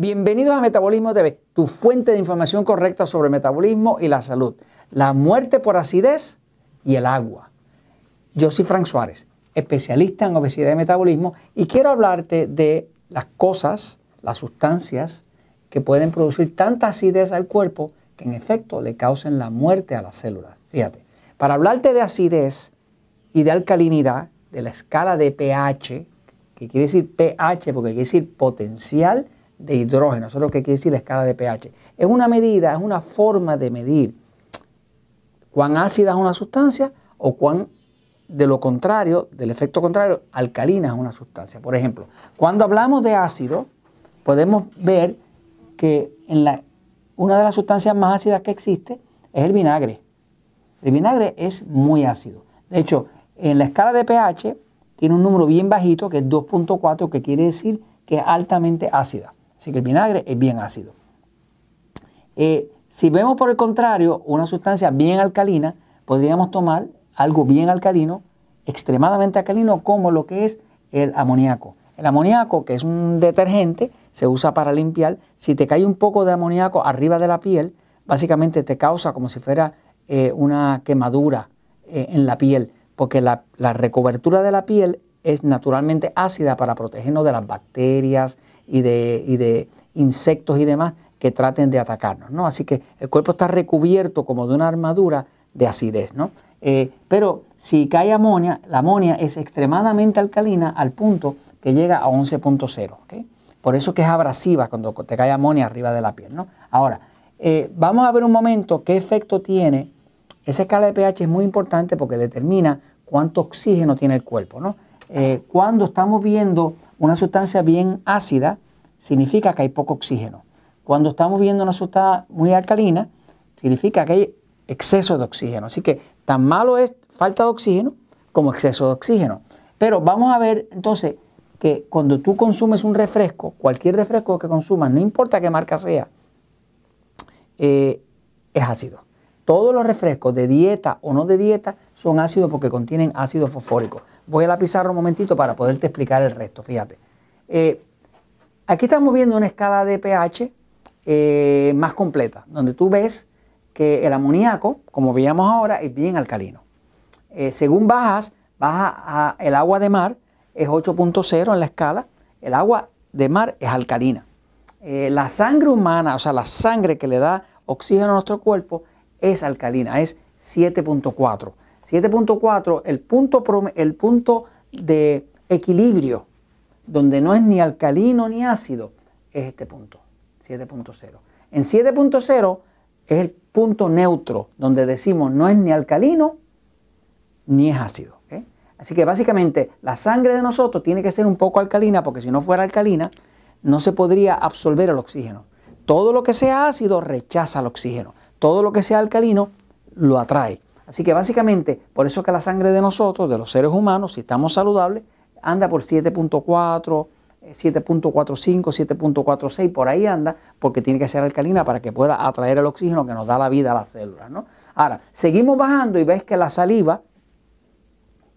Bienvenidos a Metabolismo TV, tu fuente de información correcta sobre metabolismo y la salud, la muerte por acidez y el agua. Yo soy Frank Suárez, especialista en obesidad y metabolismo, y quiero hablarte de las cosas, las sustancias que pueden producir tanta acidez al cuerpo que en efecto le causen la muerte a las células. Fíjate, para hablarte de acidez y de alcalinidad, de la escala de pH, que quiere decir pH porque quiere decir potencial de hidrógeno, eso es lo que quiere decir la escala de pH. Es una medida, es una forma de medir cuán ácida es una sustancia o cuán, de lo contrario, del efecto contrario, alcalina es una sustancia. Por ejemplo, cuando hablamos de ácido, podemos ver que en la, una de las sustancias más ácidas que existe es el vinagre. El vinagre es muy ácido. De hecho, en la escala de pH tiene un número bien bajito, que es 2.4, que quiere decir que es altamente ácida. Así que el vinagre es bien ácido. Eh, si vemos por el contrario una sustancia bien alcalina, podríamos tomar algo bien alcalino, extremadamente alcalino, como lo que es el amoníaco. El amoníaco, que es un detergente, se usa para limpiar. Si te cae un poco de amoníaco arriba de la piel, básicamente te causa como si fuera eh, una quemadura eh, en la piel, porque la, la recobertura de la piel es naturalmente ácida para protegernos de las bacterias, y de, insectos y demás que traten de atacarnos. ¿no? Así que el cuerpo está recubierto como de una armadura de acidez. ¿no? Eh, pero si cae amonia, la amonia es extremadamente alcalina al punto que llega a 11.0. Por eso que es abrasiva cuando te cae amonia arriba de la piel. ¿no? Ahora, eh, vamos a ver un momento qué efecto tiene. Esa escala de pH es muy importante porque determina cuánto oxígeno tiene el cuerpo. ¿no? Eh, cuando estamos viendo una sustancia bien ácida, significa que hay poco oxígeno. Cuando estamos viendo una sustancia muy alcalina, significa que hay exceso de oxígeno. Así que tan malo es falta de oxígeno como exceso de oxígeno. Pero vamos a ver entonces que cuando tú consumes un refresco, cualquier refresco que consumas, no importa qué marca sea, eh, es ácido. Todos los refrescos de dieta o no de dieta son ácidos porque contienen ácido fosfórico. Voy a la pizarra un momentito para poderte explicar el resto, fíjate. Eh, aquí estamos viendo una escala de pH eh, más completa, donde tú ves que el amoníaco, como veíamos ahora, es bien alcalino. Eh, según bajas, baja a el agua de mar, es 8.0 en la escala, el agua de mar es alcalina. la sangre humana, o sea, la sangre que le da oxígeno a nuestro cuerpo, es alcalina, es 7.4. 7.4, el punto, el punto de equilibrio, donde no es ni alcalino ni ácido, es este punto, 7.0. En 7.0 es el punto neutro, donde decimos no es ni alcalino ni es ácido. Así que básicamente la sangre de nosotros tiene que ser un poco alcalina, porque si no fuera alcalina, no se podría absorber el oxígeno. Todo lo que sea ácido rechaza el oxígeno. Todo lo que sea alcalino lo atrae. Así que básicamente, por eso que la sangre de nosotros, de los seres humanos, si estamos saludables, anda por 7.4, 7.45, 7.46, por ahí anda, porque tiene que ser alcalina para que pueda atraer el oxígeno que nos da la vida a las células. ¿no? Ahora, seguimos bajando y ves que la saliva,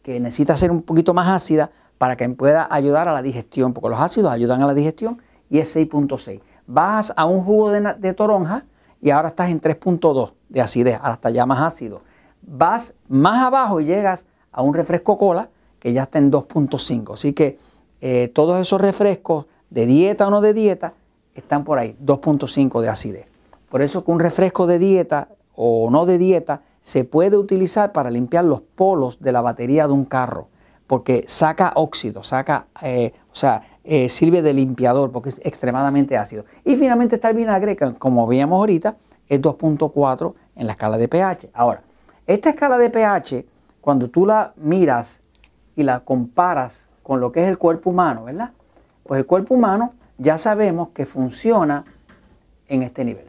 que necesita ser un poquito más ácida para que pueda ayudar a la digestión, porque los ácidos ayudan a la digestión, y es 6.6. Bajas a un jugo de, de toronja y ahora estás en 3.2 de acidez, ahora está ya más ácido vas más abajo y llegas a un refresco cola que ya está en 2.5. Así que eh, todos esos refrescos de dieta o no de dieta están por ahí, 2.5 de acidez. Por eso que un refresco de dieta o no de dieta se puede utilizar para limpiar los polos de la batería de un carro, porque saca óxido, saca, eh, o sea, eh, sirve de limpiador porque es extremadamente ácido. Y finalmente está el vinagre, que como veíamos ahorita, es 2.4 en la escala de pH. Ahora, esta escala de pH, cuando tú la miras y la comparas con lo que es el cuerpo humano, ¿verdad? Pues el cuerpo humano ya sabemos que funciona en este nivel,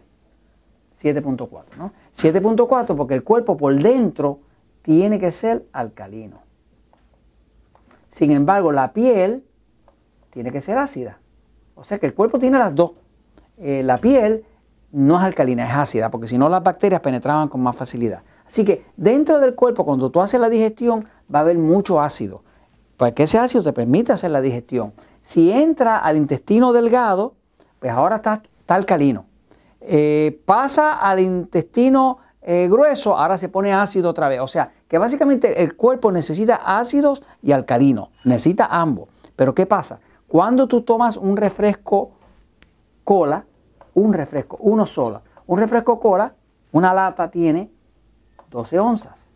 7.4, ¿no? 7.4 porque el cuerpo por dentro tiene que ser alcalino. Sin embargo, la piel tiene que ser ácida. O sea que el cuerpo tiene las dos. Eh, la piel no es alcalina, es ácida, porque si no las bacterias penetraban con más facilidad. Así que dentro del cuerpo, cuando tú haces la digestión, va a haber mucho ácido, porque ese ácido te permite hacer la digestión. Si entra al intestino delgado, pues ahora está, alcalino. Eh, pasa al intestino eh, grueso, ahora se pone ácido otra vez. O sea, que básicamente el cuerpo necesita ácidos y alcalinos, necesita ambos. Pero ¿qué pasa? Cuando tú tomas un refresco cola, un refresco, uno solo, un refresco cola, una lata tiene 12 onzas.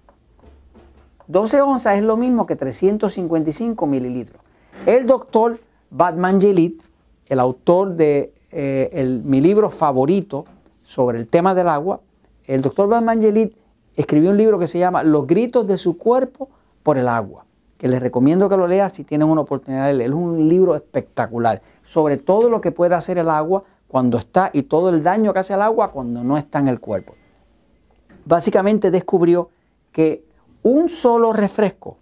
12 onzas es lo mismo que 355 mililitros. El doctor Batman Gelit, el autor de eh, mi libro favorito sobre el tema del agua, el doctor Batman Gelit escribió un libro que se llama Los gritos de su cuerpo por el agua, que les recomiendo que lo lean si tienen una oportunidad de leer. Es un libro espectacular sobre todo lo que puede hacer el agua cuando está y todo el daño que hace el agua cuando no está en el cuerpo. Básicamente descubrió que un solo refresco,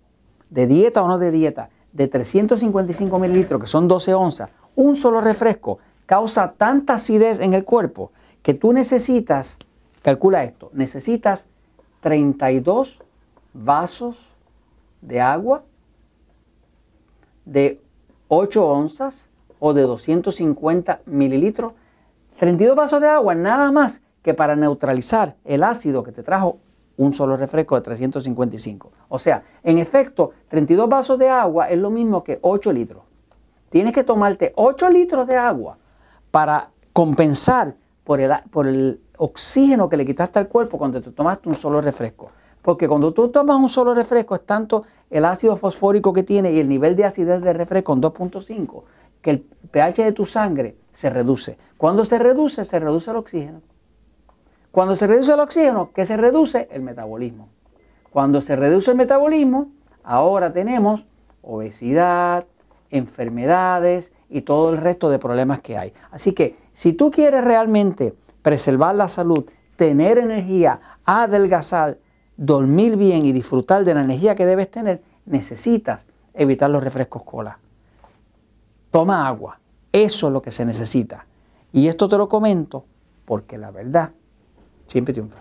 de dieta o no de dieta, de 355 mililitros, que son 12 onzas, un solo refresco causa tanta acidez en el cuerpo que tú necesitas Calcula esto, necesitas 32 vasos de agua de 8 onzas o de 250 mililitros. 32 vasos de agua nada más que para neutralizar el ácido que te trajo un solo refresco de 355. O sea, en efecto, 32 vasos de agua es lo mismo que 8 litros. Tienes que tomarte 8 litros de agua para compensar por el, oxígeno que le quitaste al cuerpo cuando te tomaste un solo refresco. Porque cuando tú tomas un solo refresco es tanto el ácido fosfórico que tiene y el nivel de acidez del refresco en 2.5 que el pH de tu sangre se reduce. Cuando se reduce, se reduce el oxígeno. Cuando se reduce el oxígeno, ¿qué se reduce? El metabolismo. Cuando se reduce el metabolismo, ahora tenemos obesidad, enfermedades y todo el resto de problemas que hay. Así que si tú quieres realmente preservar la salud, tener energía, adelgazar, dormir bien y disfrutar de la energía que debes tener, necesitas evitar los refrescos cola. Toma agua. Eso es lo que se necesita. Y esto te lo comento porque la verdad 减不减肥